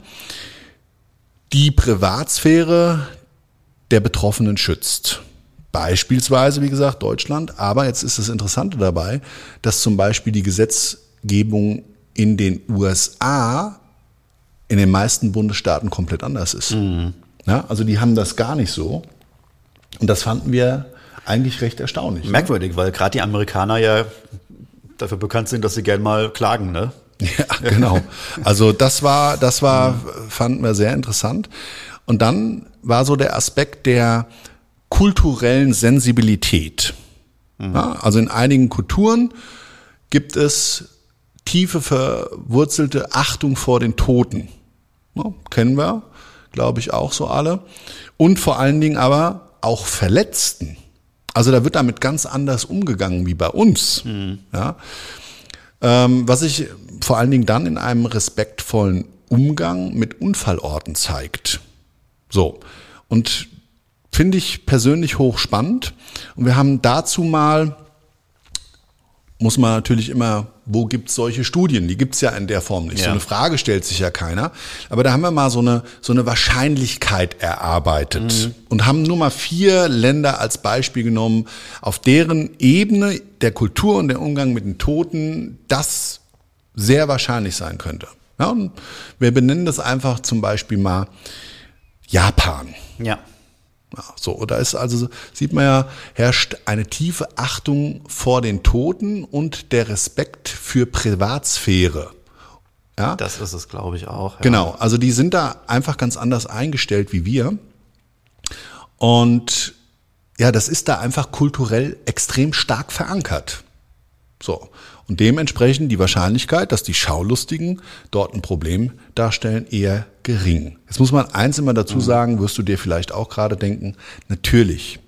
Speaker 2: die Privatsphäre der Betroffenen schützt. Beispielsweise, wie gesagt, Deutschland. Aber jetzt ist das Interessante dabei, dass zum Beispiel die Gesetzgebung in den USA in den meisten Bundesstaaten komplett anders ist. Ja, also die haben das gar nicht so. Und das fanden wir eigentlich recht erstaunlich. ne?
Speaker 3: Merkwürdig, weil gerade die Amerikaner ja dafür bekannt sind, dass sie gern mal klagen, ne?
Speaker 2: Ja, genau. Also das war, das war, fanden wir sehr interessant. Und dann war so der Aspekt der kulturellen Sensibilität. Ja, also in einigen Kulturen gibt es tiefe verwurzelte Achtung vor den Toten. Ja, kennen wir, glaube ich, auch so alle. Und vor allen Dingen aber auch Verletzten. Also da wird damit ganz anders umgegangen wie bei uns. Ja. Ähm, was sich vor allen Dingen dann in einem respektvollen Umgang mit Unfallorten zeigt. So. Und finde ich persönlich hochspannend. Und wir haben dazu mal, muss man natürlich immer, wo gibt's solche Studien? Die gibt's ja in der Form nicht. So
Speaker 3: Ja.
Speaker 2: eine Frage stellt sich ja keiner. Aber da haben wir mal so eine, so eine Wahrscheinlichkeit erarbeitet und haben nur mal vier Länder als Beispiel genommen, auf deren Ebene der Kultur und der Umgang mit den Toten das sehr wahrscheinlich sein könnte. Ja, und wir benennen das einfach zum Beispiel mal Japan.
Speaker 3: Ja.
Speaker 2: Ja, so, da ist also, sieht man ja, herrscht eine tiefe Achtung vor den Toten und der Respekt für Privatsphäre. Ja,
Speaker 3: Das ist es, glaube ich, auch. Ja.
Speaker 2: genau. Also die sind da einfach ganz anders eingestellt wie wir. Und ja, das ist da einfach kulturell extrem stark verankert. So. Und dementsprechend die Wahrscheinlichkeit, dass die Schaulustigen dort ein Problem darstellen, eher gering. Jetzt muss man eins immer dazu sagen, wirst du dir vielleicht auch gerade denken, natürlich,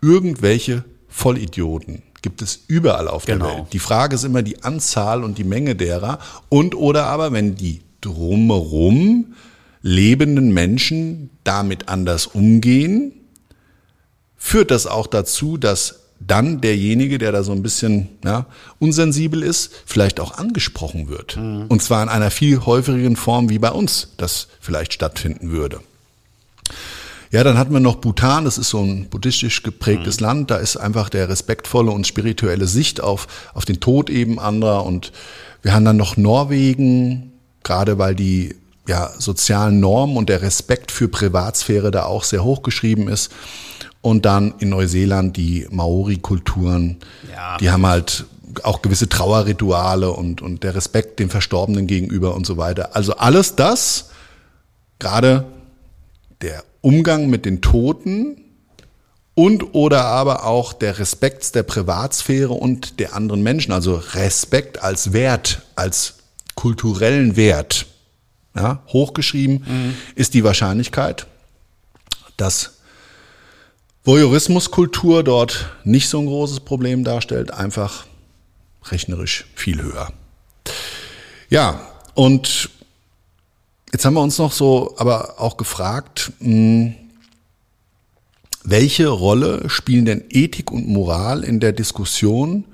Speaker 2: irgendwelche Vollidioten gibt es überall auf der
Speaker 3: Genau.
Speaker 2: Welt. Die Frage ist immer die Anzahl und die Menge derer und oder aber, wenn die drumherum lebenden Menschen damit anders umgehen, führt das auch dazu, dass dann derjenige, der da so ein bisschen ja, unsensibel ist, vielleicht auch angesprochen wird. Und zwar in einer viel häufigeren Form wie bei uns das vielleicht stattfinden würde. Ja, dann hatten wir noch Bhutan, das ist so ein buddhistisch geprägtes Land, da ist einfach der respektvolle und spirituelle Sicht auf, auf den Tod eben anderer und wir haben dann noch Norwegen, gerade weil die ja, sozialen Normen und der Respekt für Privatsphäre da auch sehr hoch geschrieben ist. Und dann in Neuseeland die Maori-Kulturen,
Speaker 3: Ja.
Speaker 2: die haben halt auch gewisse Trauerrituale und, und der Respekt dem Verstorbenen gegenüber und so weiter. Also alles das, gerade der Umgang mit den Toten und oder aber auch der Respekt der Privatsphäre und der anderen Menschen, also Respekt als Wert, als kulturellen Wert, ja, hochgeschrieben ist die Wahrscheinlichkeit, dass Voyeurismuskultur dort nicht so ein großes Problem darstellt, einfach rechnerisch viel höher. Ja, und jetzt haben wir uns noch so aber auch gefragt, mh, welche Rolle spielen denn Ethik und Moral in der Diskussion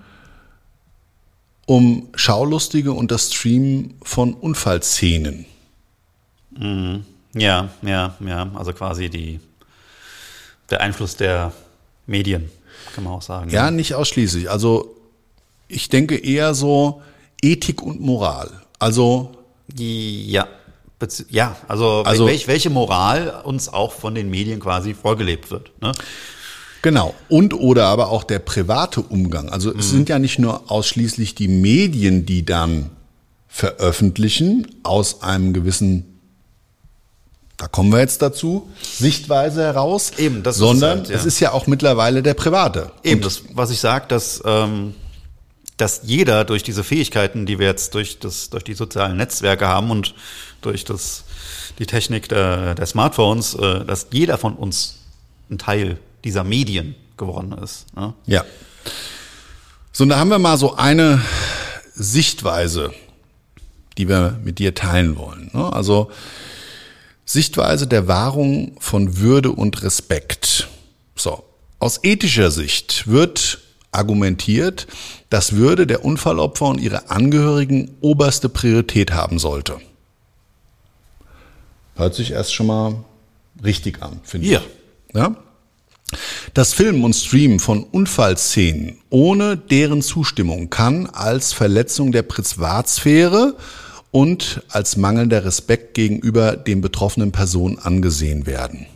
Speaker 2: um Schaulustige und das Streamen von Unfallszenen?
Speaker 3: Ja, ja, ja. Also quasi die, der Einfluss der Medien, kann man auch sagen.
Speaker 2: Ja, nicht ausschließlich. Also ich denke eher so Ethik und Moral. Also
Speaker 3: Die, ja. Ja, also,
Speaker 2: Also-
Speaker 3: welch, welche Moral uns auch von den Medien quasi vorgelebt wird. Ne?
Speaker 2: Genau. Und oder aber auch der private Umgang. Also es sind ja nicht nur ausschließlich die Medien, die dann veröffentlichen aus einem gewissen, da kommen wir jetzt dazu, Sichtweise heraus.
Speaker 3: Eben, das ist
Speaker 2: sondern
Speaker 3: halt, ja.
Speaker 2: es ist ja auch mittlerweile der private.
Speaker 3: Eben, das, was ich sage, dass, ähm, dass jeder durch diese Fähigkeiten, die wir jetzt durch, das, durch die sozialen Netzwerke haben und durch das, die Technik der, der Smartphones, äh, dass jeder von uns ein Teil dieser Medien geworden ist. Ne?
Speaker 2: Ja. So, und da haben wir mal so eine Sichtweise, die wir mit dir teilen wollen. ne? Also Sichtweise der Wahrung von Würde und Respekt. So, aus ethischer Sicht wird argumentiert, dass Würde der Unfallopfer und ihre Angehörigen oberste Priorität haben sollte. Hört sich erst schon mal richtig an, finde
Speaker 3: Ja.
Speaker 2: ich. Ja? Das Filmen und Streamen von Unfallszenen ohne deren Zustimmung kann als Verletzung der Privatsphäre und als mangelnder Respekt gegenüber den betroffenen Personen angesehen werden.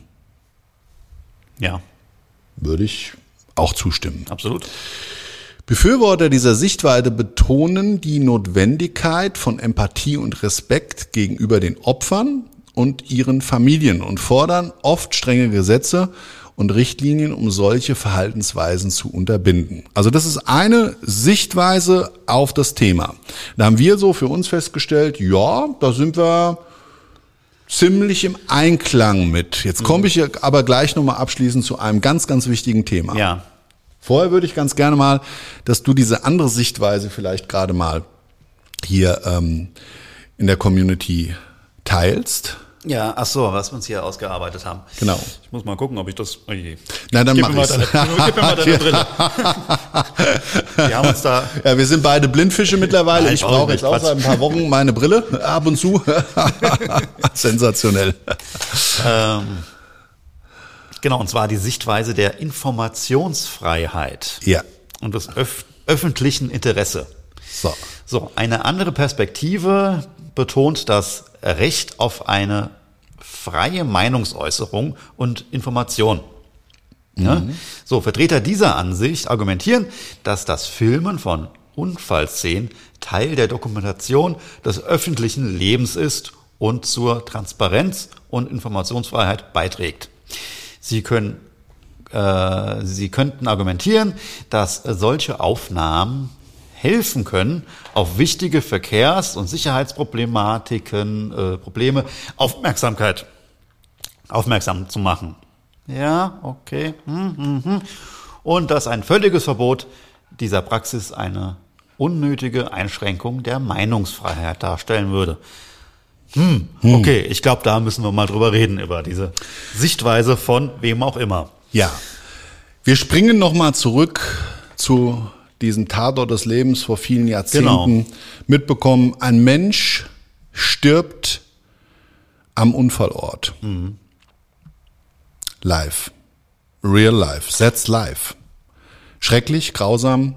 Speaker 3: Ja,
Speaker 2: Würde ich auch zustimmen.
Speaker 3: absolut.
Speaker 2: Befürworter dieser Sichtweise betonen die Notwendigkeit von Empathie und Respekt gegenüber den Opfern und ihren Familien und fordern oft strenge Gesetze und Richtlinien, um solche Verhaltensweisen zu unterbinden. Also das ist eine Sichtweise auf das Thema. Da haben wir so für uns festgestellt, ja, da sind wir ziemlich im Einklang mit. Jetzt komme ich aber gleich nochmal abschließend zu einem ganz, ganz wichtigen Thema.
Speaker 3: Ja,
Speaker 2: Vorher würde ich ganz gerne mal, dass du diese andere Sichtweise vielleicht gerade mal hier ähm, in der Community teilst.
Speaker 3: Ja, ach so, was wir uns hier ausgearbeitet haben.
Speaker 2: Genau.
Speaker 3: Ich muss mal gucken, ob ich das. Oh je.
Speaker 2: Na, dann
Speaker 3: Gib
Speaker 2: mach
Speaker 3: mir deine, gib mir mal deine Brille. Wir haben uns da
Speaker 2: Ja, wir sind beide Blindfische mittlerweile.
Speaker 3: Nein,
Speaker 2: ich
Speaker 3: brauch ich
Speaker 2: brauche jetzt auch seit ein paar Wochen meine Brille ab und zu. Sensationell.
Speaker 3: Ähm, genau, und zwar die Sichtweise der Informationsfreiheit
Speaker 2: Ja.
Speaker 3: und des öf öffentlichen Interesse.
Speaker 2: So.
Speaker 3: So, eine andere Perspektive betont das Recht auf eine freie Meinungsäußerung und Information. Ja? So, Vertreter dieser Ansicht argumentieren, dass das Filmen von Unfallszenen Teil der Dokumentation des öffentlichen Lebens ist und zur Transparenz und Informationsfreiheit beiträgt. Sie können äh, Sie könnten argumentieren, dass solche Aufnahmen helfen können, auf wichtige Verkehrs- und Sicherheitsproblematiken, äh, Probleme Aufmerksamkeit, aufmerksam zu machen. Ja, okay. Hm, hm, hm. Und dass ein völliges Verbot dieser Praxis eine unnötige Einschränkung der Meinungsfreiheit darstellen würde. Hm, okay, ich glaube, da müssen wir mal drüber reden, über diese Sichtweise von wem auch immer.
Speaker 2: Ja. Wir springen nochmal zurück zu diesem Tatort des Lebens vor vielen Jahrzehnten. Mitbekommen, ein Mensch stirbt am Unfallort. Live. Real life. That's life. Schrecklich, grausam.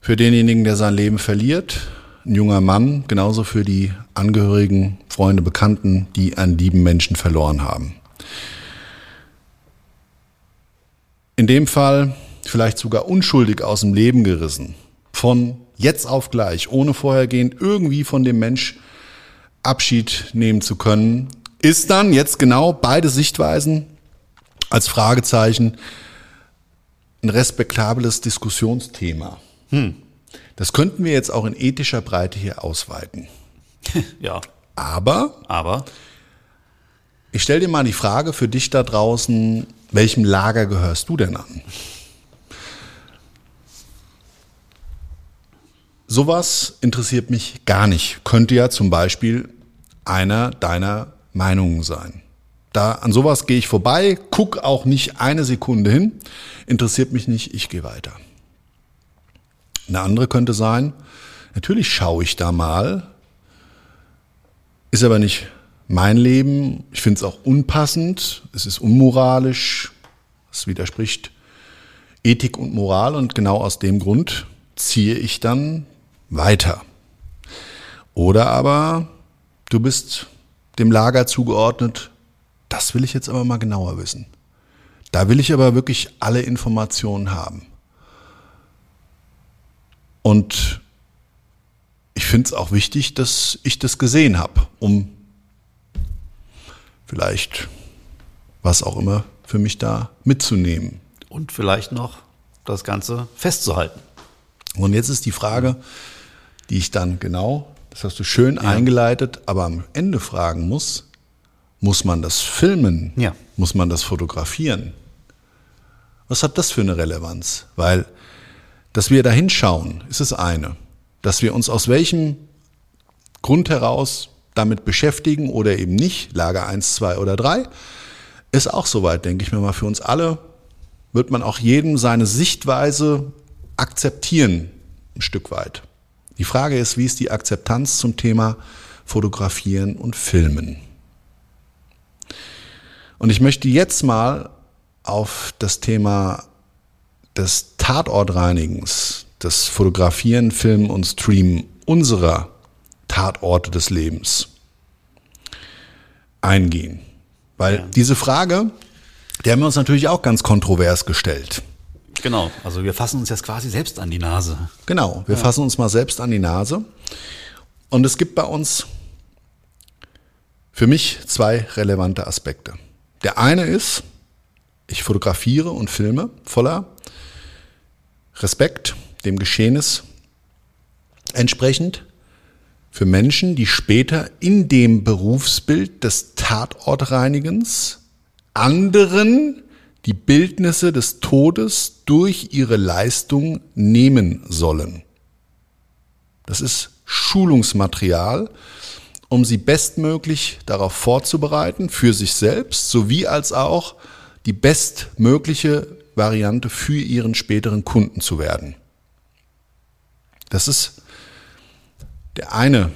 Speaker 2: Für denjenigen, der sein Leben verliert. ein junger Mann, genauso für die Angehörigen, Freunde, Bekannten, die einen lieben Menschen verloren haben. In dem Fall vielleicht sogar unschuldig aus dem Leben gerissen, von jetzt auf gleich, ohne vorhergehend irgendwie von dem Mensch Abschied nehmen zu können, ist dann jetzt genau beide Sichtweisen als Fragezeichen ein respektables Diskussionsthema. Hm. Das könnten wir jetzt auch in ethischer Breite hier ausweiten.
Speaker 3: ja.
Speaker 2: Aber,
Speaker 3: Aber
Speaker 2: ich stelle dir mal die Frage für dich da draußen, welchem Lager gehörst du denn an? Sowas interessiert mich gar nicht. Könnte ja zum Beispiel einer deiner Meinungen sein. Da an sowas gehe ich vorbei, guck auch nicht eine Sekunde hin, interessiert mich nicht, ich gehe weiter. Eine andere könnte sein, natürlich schaue ich da mal, ist aber nicht mein Leben. Ich finde es auch unpassend, es ist unmoralisch, es widerspricht Ethik und Moral und genau aus dem Grund ziehe ich dann weiter. Oder aber du bist dem Lager zugeordnet, das will ich jetzt aber mal genauer wissen. Da will ich aber wirklich alle Informationen haben. Und ich finde es auch wichtig, dass ich das gesehen habe, um vielleicht was auch immer für mich da mitzunehmen.
Speaker 3: Und vielleicht noch das Ganze festzuhalten.
Speaker 2: Und jetzt ist die Frage, die ich dann genau, das hast du schön ja. eingeleitet, aber am Ende fragen muss, muss man das filmen?
Speaker 3: Ja.
Speaker 2: Muss man das fotografieren? Was hat das für eine Relevanz? Weil, dass wir da hinschauen, ist das eine. Dass wir uns aus welchem Grund heraus damit beschäftigen oder eben nicht, Lager 1, 2 oder 3, ist auch soweit, denke ich mir mal, für uns alle wird man auch jedem seine Sichtweise akzeptieren, ein Stück weit. Die Frage ist, wie ist die Akzeptanz zum Thema Fotografieren und Filmen? Und ich möchte jetzt mal auf das Thema des Tatortreinigens, des Fotografieren, Filmen und Streamen unserer Tatorte des Lebens eingehen. Weil ja. diese Frage, die haben wir uns natürlich auch ganz kontrovers gestellt.
Speaker 3: Genau, also wir fassen uns jetzt quasi selbst an die Nase.
Speaker 2: Genau, wir ja. fassen uns mal selbst an die Nase. Und es gibt bei uns für mich zwei relevante Aspekte. Der eine ist, ich fotografiere und filme voller Respekt dem Geschehnis entsprechend für Menschen, die später in dem Berufsbild des Tatortreinigens anderen die Bildnisse des Todes durch ihre Leistung nehmen sollen. Das ist Schulungsmaterial, um sie bestmöglich darauf vorzubereiten, für sich selbst, sowie als auch die bestmögliche Variante für ihren späteren Kunden zu werden. Das ist der eine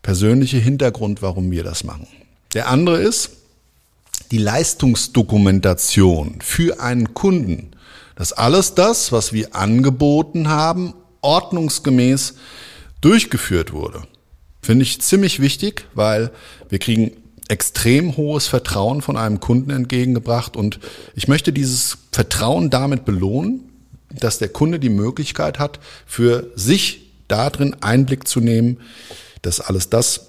Speaker 2: persönliche Hintergrund, warum wir das machen. Der andere ist die Leistungsdokumentation für einen Kunden, dass alles das, was wir angeboten haben, ordnungsgemäß durchgeführt wurde. Finde ich ziemlich wichtig, weil wir kriegen extrem hohes Vertrauen von einem Kunden entgegengebracht und ich möchte dieses Vertrauen damit belohnen, dass der Kunde die Möglichkeit hat, für sich darin Einblick zu nehmen, dass alles das,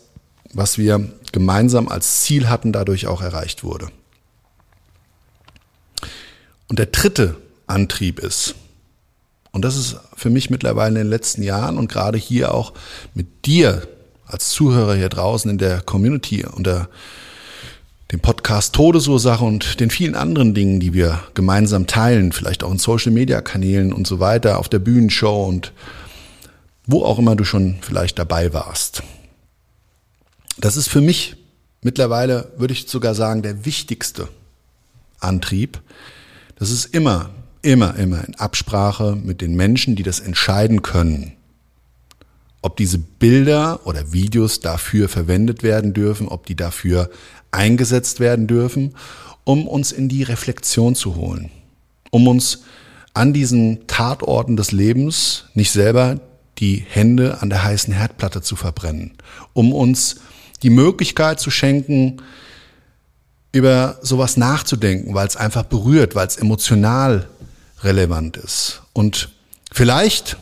Speaker 2: was wir gemeinsam als Ziel hatten, dadurch auch erreicht wurde. Und der dritte Antrieb ist, und das ist für mich mittlerweile in den letzten Jahren und gerade hier auch mit dir als Zuhörer hier draußen in der Community unter dem Podcast Todesursache und den vielen anderen Dingen, die wir gemeinsam teilen, vielleicht auch in Social Media Kanälen und so weiter, auf der Bühnenshow und wo auch immer du schon vielleicht dabei warst. Das ist für mich mittlerweile, würde ich sogar sagen, der wichtigste Antrieb. Das ist immer, immer, immer in Absprache mit den Menschen, die das entscheiden können ob diese Bilder oder Videos dafür verwendet werden dürfen, ob die dafür eingesetzt werden dürfen, um uns in die Reflexion zu holen, um uns an diesen Tatorten des Lebens nicht selber die Hände an der heißen Herdplatte zu verbrennen, um uns die Möglichkeit zu schenken, über sowas nachzudenken, weil es einfach berührt, weil es emotional relevant ist. Und vielleicht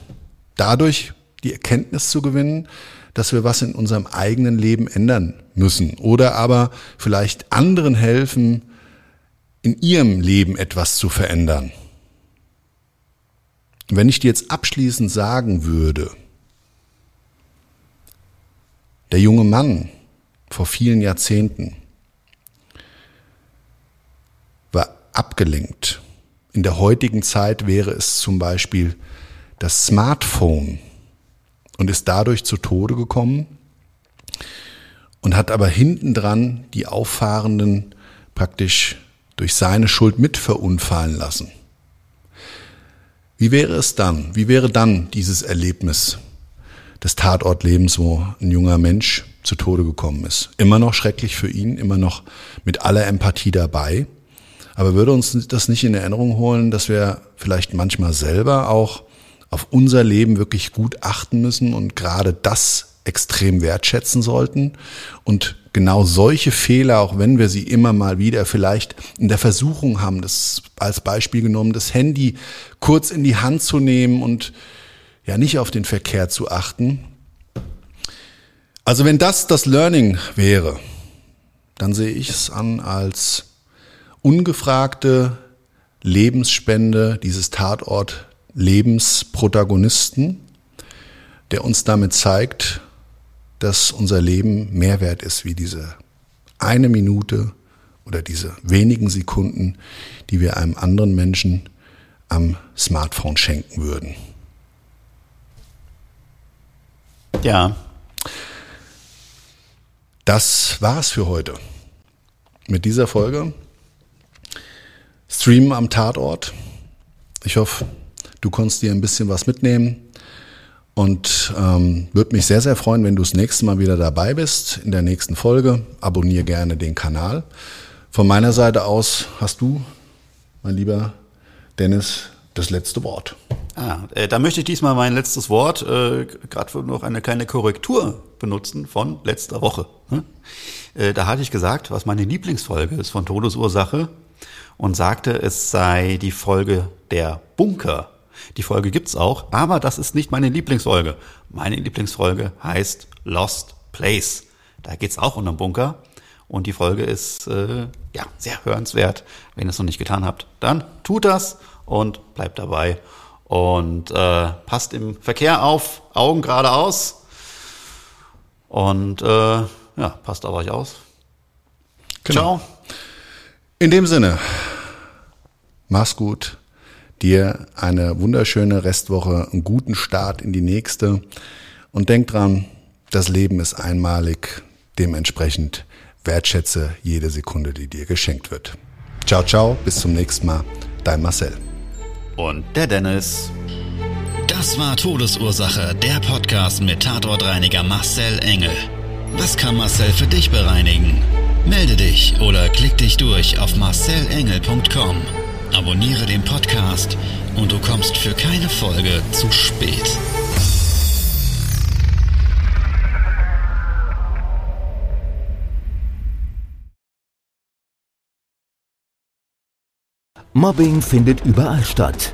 Speaker 2: dadurch die Erkenntnis zu gewinnen, dass wir was in unserem eigenen Leben ändern müssen oder aber vielleicht anderen helfen, in ihrem Leben etwas zu verändern. Wenn ich dir jetzt abschließend sagen würde, der junge Mann vor vielen Jahrzehnten war abgelenkt. In der heutigen Zeit wäre es zum Beispiel das Smartphone und ist dadurch zu Tode gekommen und hat aber hintendran die Auffahrenden praktisch durch seine Schuld mit verunfallen lassen. Wie wäre es dann? Wie wäre dann dieses Erlebnis des Tatortlebens, wo ein junger Mensch zu Tode gekommen ist? Immer noch schrecklich für ihn, immer noch mit aller Empathie dabei. Aber würde uns das nicht in Erinnerung holen, dass wir vielleicht manchmal selber auch auf unser Leben wirklich gut achten müssen und gerade das extrem wertschätzen sollten und genau solche Fehler, auch wenn wir sie immer mal wieder vielleicht in der Versuchung haben, das als Beispiel genommen, das Handy kurz in die Hand zu nehmen und ja nicht auf den Verkehr zu achten. Also wenn das das Learning wäre, dann sehe ich es an als ungefragte Lebensspende dieses Tatort Lebensprotagonisten, der uns damit zeigt, dass unser Leben mehr wert ist wie diese eine Minute oder diese wenigen Sekunden, die wir einem anderen Menschen am Smartphone schenken würden.
Speaker 3: Ja.
Speaker 2: Das war's für heute. Mit dieser Folge. Streamen am Tatort. Ich hoffe, du konntest dir ein bisschen was mitnehmen. Und ähm, würde mich sehr, sehr freuen, wenn du das nächste Mal wieder dabei bist in der nächsten Folge. Abonniere gerne den Kanal. Von meiner Seite aus hast du, mein lieber Dennis, das letzte Wort.
Speaker 3: Ah, äh, da möchte ich diesmal mein letztes Wort äh, gerade noch eine kleine Korrektur benutzen von letzter Woche. Hm? Äh, da hatte ich gesagt, was meine Lieblingsfolge ist von Todesursache und sagte, es sei die Folge der Bunker. Die Folge gibt's auch, aber das ist nicht meine Lieblingsfolge. Meine Lieblingsfolge heißt Lost Place. Da geht's auch um einen Bunker. Und die Folge ist äh, ja sehr hörenswert. Wenn ihr es noch nicht getan habt, dann tut das und bleibt dabei. Und äh, passt im Verkehr auf, Augen geradeaus. Und äh, ja, passt auf euch aus.
Speaker 2: Genau. Ciao. In dem Sinne, mach's gut dir eine wunderschöne Restwoche, einen guten Start in die nächste und denk dran, das Leben ist einmalig, dementsprechend wertschätze jede Sekunde, die dir geschenkt wird. Ciao, ciao, bis zum nächsten Mal, dein Marcel.
Speaker 3: Und der Dennis.
Speaker 1: Das war Todesursache, der Podcast mit Tatortreiniger Marcel Engel. Was kann Marcel für dich bereinigen? Melde dich oder klick dich durch auf marcelengel.com. Abonniere den Podcast und du kommst für keine Folge zu spät.
Speaker 4: Mobbing findet überall statt.